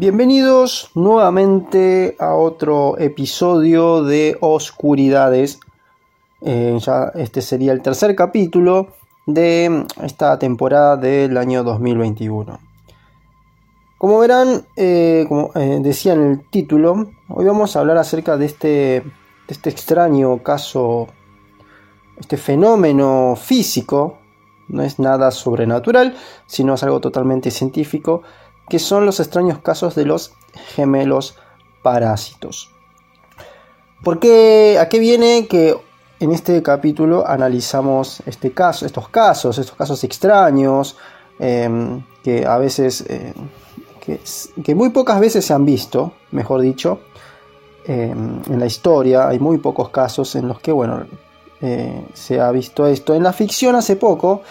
Bienvenidos nuevamente a otro episodio de Oscuridades. Eh, ya este sería el tercer capítulo de esta temporada del año 2021. Como verán, eh, como eh, decía en el título, hoy vamos a hablar acerca de este, de este extraño caso, este fenómeno físico, no es nada sobrenatural, sino es algo totalmente científico, que son los extraños casos de los gemelos parásitos. ¿Por qué? ¿A qué viene que en este capítulo analizamos este caso, estos casos, estos casos extraños, em, que a veces, eh, que, muy pocas veces se han visto, mejor dicho, em, en la historia. Hay muy pocos casos en los que, bueno, eh, se ha visto esto. En la ficción hace poco,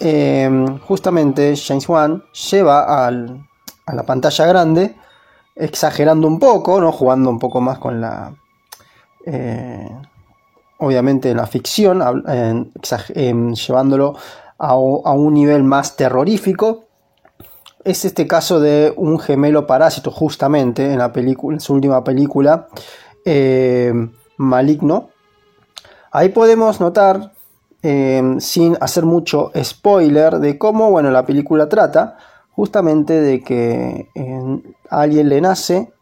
em, justamente James Wan lleva a la pantalla grande, exagerando un poco, ¿no? jugando un poco más con la eh, obviamente en la ficción, em, llevándolo a, un nivel más terrorífico. Es este caso de un gemelo parásito, justamente en, la película, en su última película, em, Maligno. Ahí podemos notar, em, sin hacer mucho spoiler, de cómo bueno, la película trata justamente de que a alguien le nace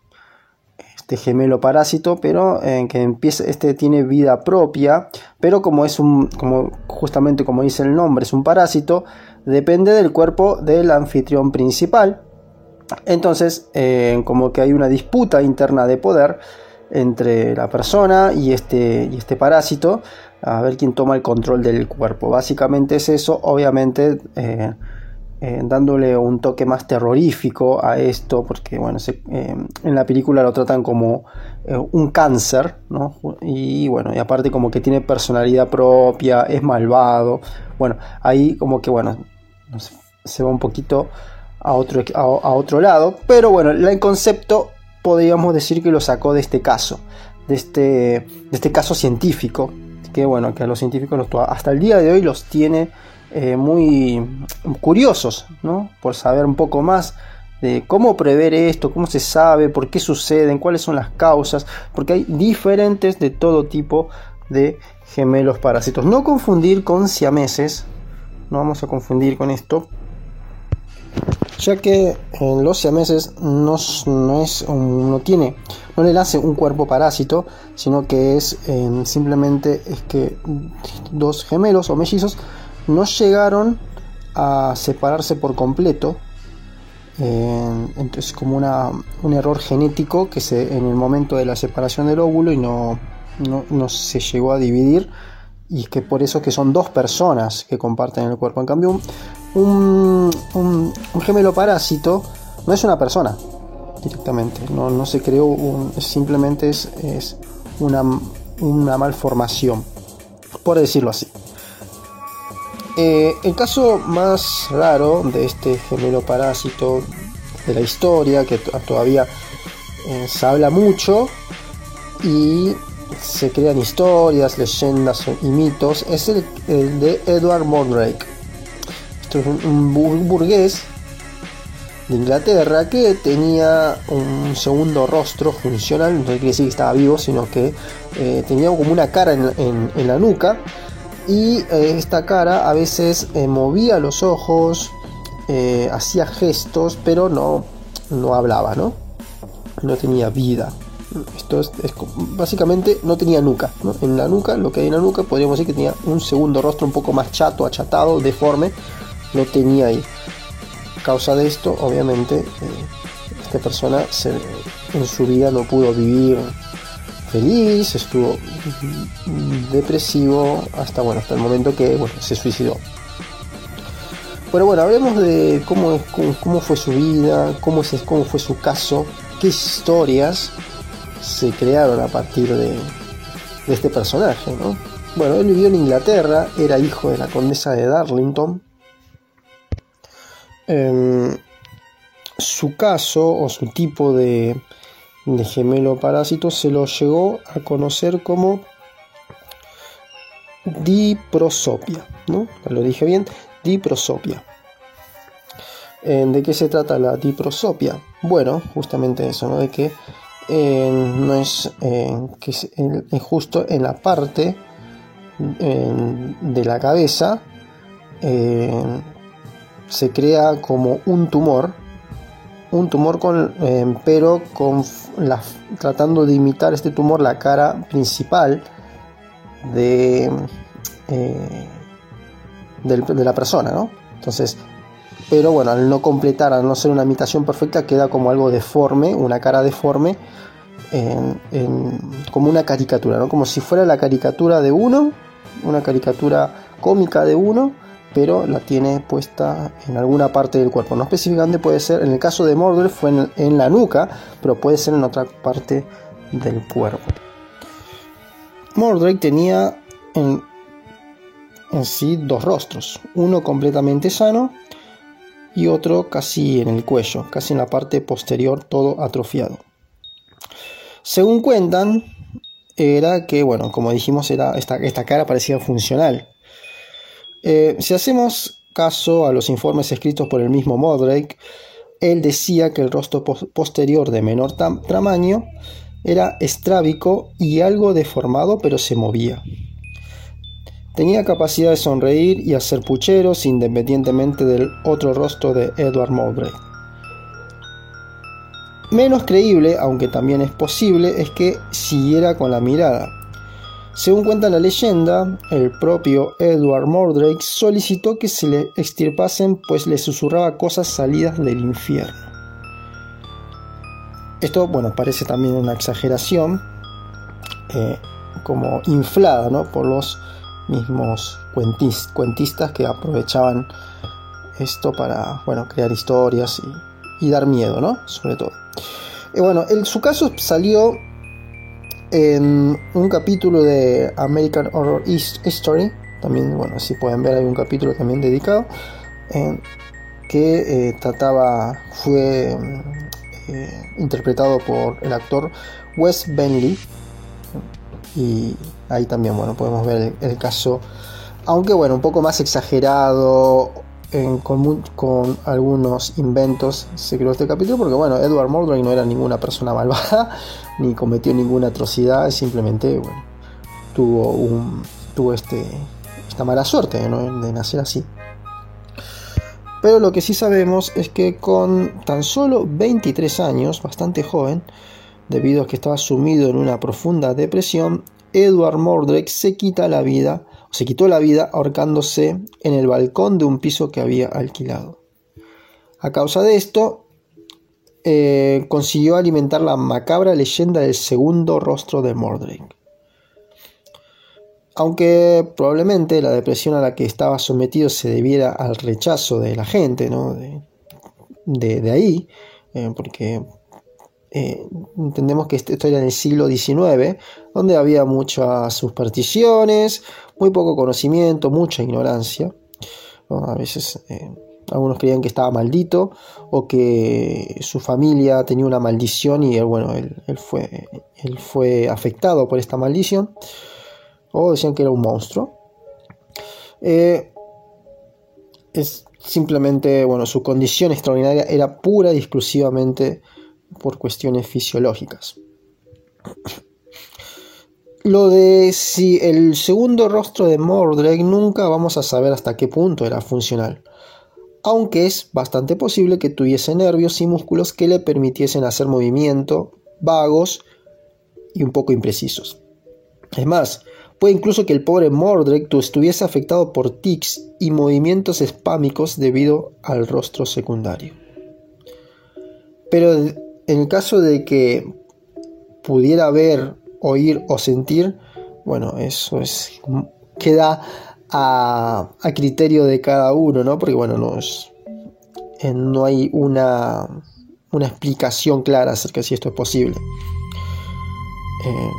este gemelo parásito, pero en que empieza, este tiene vida propia, pero como es un, como justamente como dice el nombre, es un parásito, depende del cuerpo del anfitrión principal. Entonces, eh, como que hay una disputa interna de poder entre la persona y este, y este parásito, a ver quién toma el control del cuerpo. Básicamente es eso, obviamente. Eh, eh, dándole un toque más terrorífico a esto, porque bueno, eh, en la película lo tratan como un cáncer, ¿no? Y bueno, y aparte como que tiene personalidad propia, es malvado, bueno, ahí como que bueno, se va un poquito a otro, a, otro lado, pero bueno, el concepto podríamos decir que lo sacó de este caso, de este, de este caso científico, que bueno, que a los científicos hasta el día de hoy los tiene eh, muy curiosos, ¿no? Por saber un poco más de cómo prever esto, cómo se sabe, por qué suceden, cuáles son las causas, porque hay diferentes de todo tipo de gemelos parásitos. No confundir con siameses, no vamos a confundir con esto, ya que en los siameses no, no, es no tiene no le nace un cuerpo parásito sino que es eh, simplemente es que dos gemelos o mellizos no llegaron a separarse por completo. entonces como una, un error genético que se en el momento de la separación del óvulo y no, no, se llegó a dividir y que por eso que son dos personas que comparten el cuerpo. En cambio, un, un, gemelo parásito no es una persona directamente, no, se creó, simplemente es, es una, una malformación, por decirlo así. Eh, el caso más raro de este gemelo parásito de la historia, que todavía eh, se habla mucho y se crean historias, leyendas y mitos, es el, de Edward Mondrake. Esto es un, burgués de Inglaterra que tenía un segundo rostro funcional, no quiere decir que estaba vivo, sino que eh, tenía como una cara en la nuca y eh, esta cara a veces eh, movía los ojos, hacía gestos, pero no, no hablaba, ¿no? No tenía vida. Esto es, básicamente no tenía nuca. En la nuca, lo que hay en la nuca, podríamos decir que tenía un segundo rostro un poco más chato, achatado, deforme. No tenía ahí. A causa de esto, obviamente, esta persona en su vida no pudo vivir feliz, estuvo depresivo hasta bueno, hasta el momento que se suicidó. Pero bueno, hablemos de cómo, cómo, fue su vida, cómo, es, cómo fue su caso, qué historias se crearon a partir de, este personaje. Bueno, él vivió en Inglaterra, era hijo de la condesa de Darlington. Em, su caso o su tipo de, gemelo parásito se lo llegó a conocer como diprosopia, ¿no? Lo dije bien, diprosopia. ¿De qué se trata la diprosopia? Bueno, justamente eso, ¿no? De que no es que es, justo en la parte de la cabeza se crea como un tumor un tumor con pero con tratando de imitar este tumor la cara principal de de la persona, ¿no? Entonces, pero bueno, al no completar, al no ser una imitación perfecta, queda como algo deforme, una cara deforme, como una caricatura, ¿no? Como si fuera la caricatura de uno, una caricatura cómica de uno, pero la tiene puesta en alguna parte del cuerpo. No específicamente puede ser, en el caso de Mordred fue en, la nuca, pero puede ser en otra parte del cuerpo. Mordred tenía en, sí dos rostros, uno completamente sano y otro casi en el cuello, casi en la parte posterior todo atrofiado. Según cuentan, era que, bueno, como dijimos, era esta cara parecía funcional. Eh, si hacemos caso a los informes escritos por el mismo Modrake, él decía que el rostro posterior de menor tamaño era estrábico y algo deformado, pero se movía. Tenía capacidad de sonreír y hacer pucheros independientemente del otro rostro de Edward Mowbray. Menos creíble, aunque también es posible, es que siguiera con la mirada. Según cuenta la leyenda, el propio Edward Mordrake solicitó que se le extirpasen pues le susurraba cosas salidas del infierno. Esto, bueno, parece también una exageración, eh, como inflada ¿no? por los mismos cuentistas que aprovechaban esto para bueno, crear historias y, dar miedo, ¿no? Sobre todo. Y bueno, el, su caso salió en un capítulo de American Horror History. También, bueno, si pueden ver, hay un capítulo también dedicado. que eh, trataba, fue eh, interpretado por el actor Wes Bentley. Y ahí también, bueno, podemos ver el, caso, aunque bueno, un poco más exagerado, con, con, algunos inventos se creó este capítulo porque bueno, Edward Mordray no era ninguna persona malvada ni cometió ninguna atrocidad, simplemente bueno, tuvo un tuvo este esta mala suerte de nacer así. Pero lo que sí sabemos es que con tan solo 23 años, bastante joven, debido a que estaba sumido en una profunda depresión, Edward Mordrake se quita la vida, se quitó la vida ahorcándose en el balcón de un piso que había alquilado. A causa de esto, eh, consiguió alimentar la macabra leyenda del segundo rostro de Mordrake. Aunque probablemente la depresión a la que estaba sometido se debiera al rechazo de la gente, ¿no? de, ahí, eh, porque eh, entendemos que esto era en el siglo XIX, donde había muchas supersticiones, muy poco conocimiento, mucha ignorancia. A veces eh, algunos creían que estaba maldito o que su familia tenía una maldición y él, bueno, él, fue, afectado por esta maldición. O decían que era un monstruo. Eh, es simplemente, bueno, su condición extraordinaria era pura y exclusivamente por cuestiones fisiológicas. Lo de si el segundo rostro de Mordrake nunca vamos a saber hasta qué punto era funcional, aunque es bastante posible que tuviese nervios y músculos que le permitiesen hacer movimientos vagos y un poco imprecisos. Es más, puede incluso que el pobre Mordrake estuviese afectado por tics y movimientos espámicos debido al rostro secundario. Pero en el caso de que pudiera ver, oír o sentir, bueno, eso es queda a, criterio de cada uno, ¿no? Porque bueno, no, eh, no hay una, una explicación clara acerca de si esto es posible. Eh,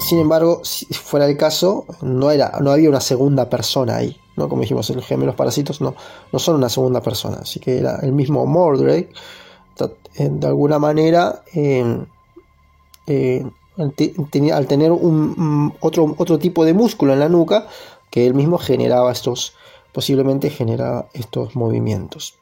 sin embargo, si fuera el caso, no, era, no había una segunda persona ahí. ¿no? Como dijimos, los gemelos parásitos no, no son una segunda persona. Así que era el mismo Mordrake de alguna manera al tener un, otro, otro tipo de músculo en la nuca que él mismo generaba estos posiblemente generaba estos movimientos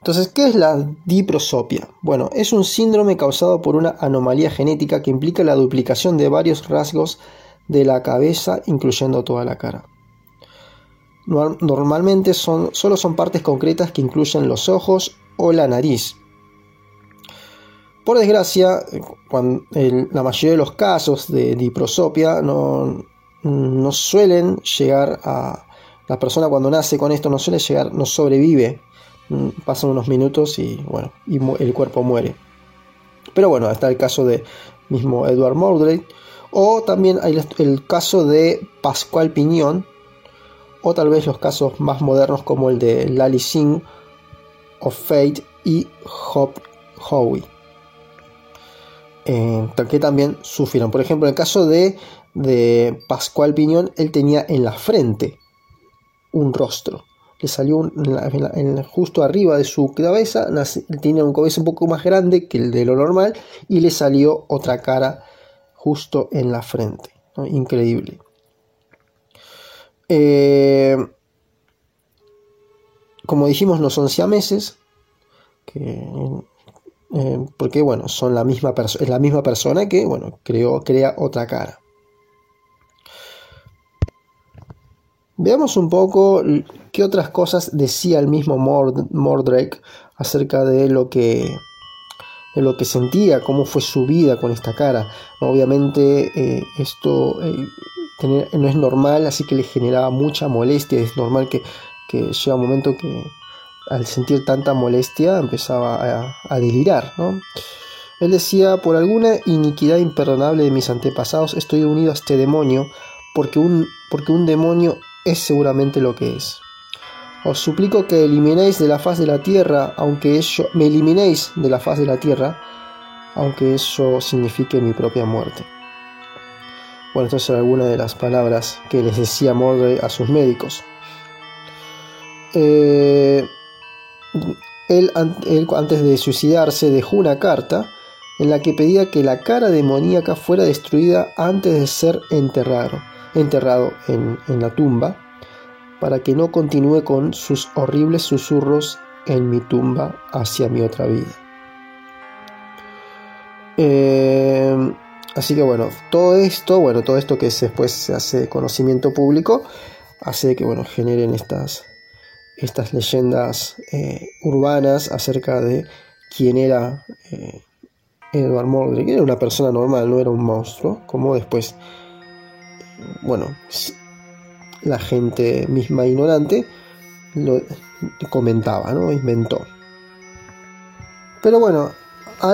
Entonces, ¿qué es la diprosopia? Bueno, es un síndrome causado por una anomalía genética que implica la duplicación de varios rasgos de la cabeza, incluyendo toda la cara. Normalmente son, solo son partes concretas que incluyen los ojos o la nariz. Por desgracia, la mayoría de los casos de diprosopia no, no suelen llegar a... La persona cuando nace con esto no suele llegar, no sobrevive Mm, pasan unos minutos y bueno, y el cuerpo muere. Pero bueno, está el caso de mismo Edward Mordred, o también hay el caso de Pascual Piñón, o tal vez los casos más modernos como el de Lali Singh of Fate y Hop Howie, eh, que también sufrieron. Por ejemplo, en el caso de, de Pascual Piñón, él tenía en la frente un rostro le salió justo arriba de su cabeza, tenía un cabeza un poco más grande que el de lo normal y le salió otra cara justo en la frente. Increíble. Eh, como dijimos, no son siameses, que, eh, porque bueno, son la misma es la misma persona que bueno, creó, crea otra cara. Veamos un poco qué otras cosas decía el mismo Mordrake acerca de lo que de lo que sentía, cómo fue su vida con esta cara. Obviamente eh, esto eh, no es normal, así que le generaba mucha molestia. Es normal que, que llega un momento que al sentir tanta molestia empezaba a, delirar. ¿no? Él decía, por alguna iniquidad imperdonable de mis antepasados estoy unido a este demonio, porque un, porque un demonio es seguramente lo que es. Os suplico que eliminéis de la faz de la tierra, aunque eso me eliminéis de la faz de la tierra, aunque eso signifique mi propia muerte. Bueno, estas son algunas de las palabras que les decía Mordred a sus médicos. Eh, él, antes de suicidarse dejó una carta en la que pedía que la cara demoníaca fuera destruida antes de ser enterrado enterrado en, la tumba, para que no continúe con sus horribles susurros en mi tumba hacia mi otra vida. Eh, así que bueno, todo esto, bueno, todo esto que después se hace conocimiento público, hace que bueno, generen estas, estas leyendas eh, urbanas acerca de quién era eh, Edward Mordred, era una persona normal, no era un monstruo, como después bueno, la gente misma ignorante lo comentaba, ¿no? Inventó. Pero bueno,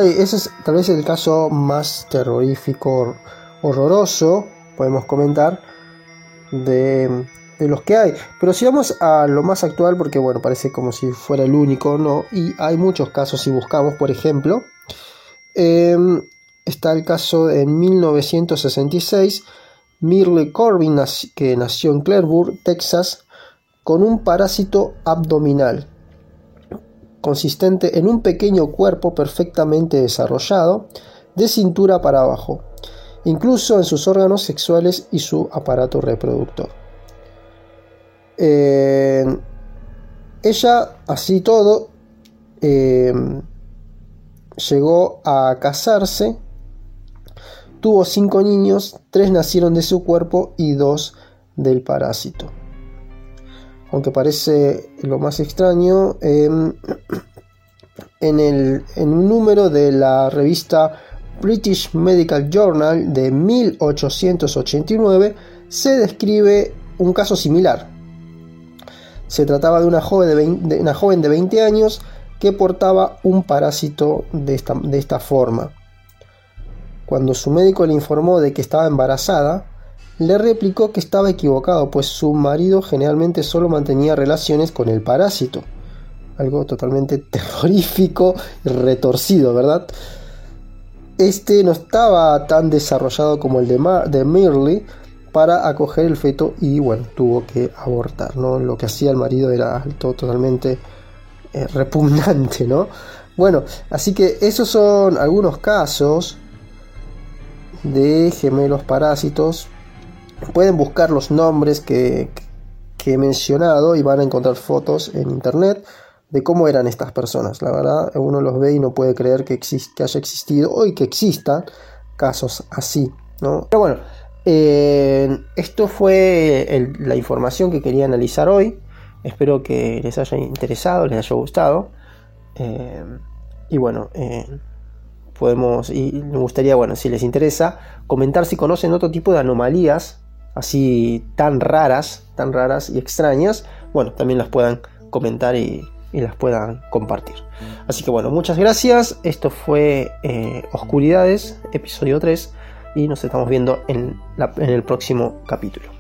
ese es tal vez el caso más terrorífico, horroroso, podemos comentar, de, los que hay. Pero si vamos a lo más actual, porque bueno, parece como si fuera el único, ¿no? Y hay muchos casos si buscamos, por ejemplo, em, está el caso en 1966 Mirle Corbin, que nació en Clareburg, Texas, con un parásito abdominal, consistente en un pequeño cuerpo perfectamente desarrollado, de cintura para abajo, incluso en sus órganos sexuales y su aparato reproductor. Eh, ella, así todo, eh, llegó a casarse Tuvo cinco niños, tres nacieron de su cuerpo y dos del parásito. Aunque parece lo más extraño, em, en, el, en un número de la revista British Medical Journal de 1889 se describe un caso similar. Se trataba de una joven de 20, una joven de 20 años que portaba un parásito de esta, forma. Cuando su médico le informó de que estaba embarazada, le replicó que estaba equivocado, pues su marido generalmente solo mantenía relaciones con el parásito. Algo totalmente terrorífico y retorcido, ¿verdad? Este no estaba tan desarrollado como el de, Mirley para acoger el feto y bueno, tuvo que abortar, ¿no? Lo que hacía el marido era totalmente eh, repugnante, ¿no? Bueno, así que esos son algunos casos de gemelos parásitos. Pueden buscar los nombres que, he mencionado y van a encontrar fotos en internet de cómo eran estas personas. La verdad, uno los ve y no puede creer que, que haya existido o que existan casos así. ¿no? Pero bueno, eh, esto fue la información que quería analizar hoy. Espero que les haya interesado, les haya gustado. Eh, y bueno, eh, podemos, y me gustaría, bueno, si les interesa, comentar si conocen otro tipo de anomalías así tan raras, tan raras y extrañas. Bueno, también las puedan comentar y, las puedan compartir. Así que bueno, muchas gracias. Esto fue Oscuridades, episodio 3 y nos estamos viendo en, el próximo capítulo.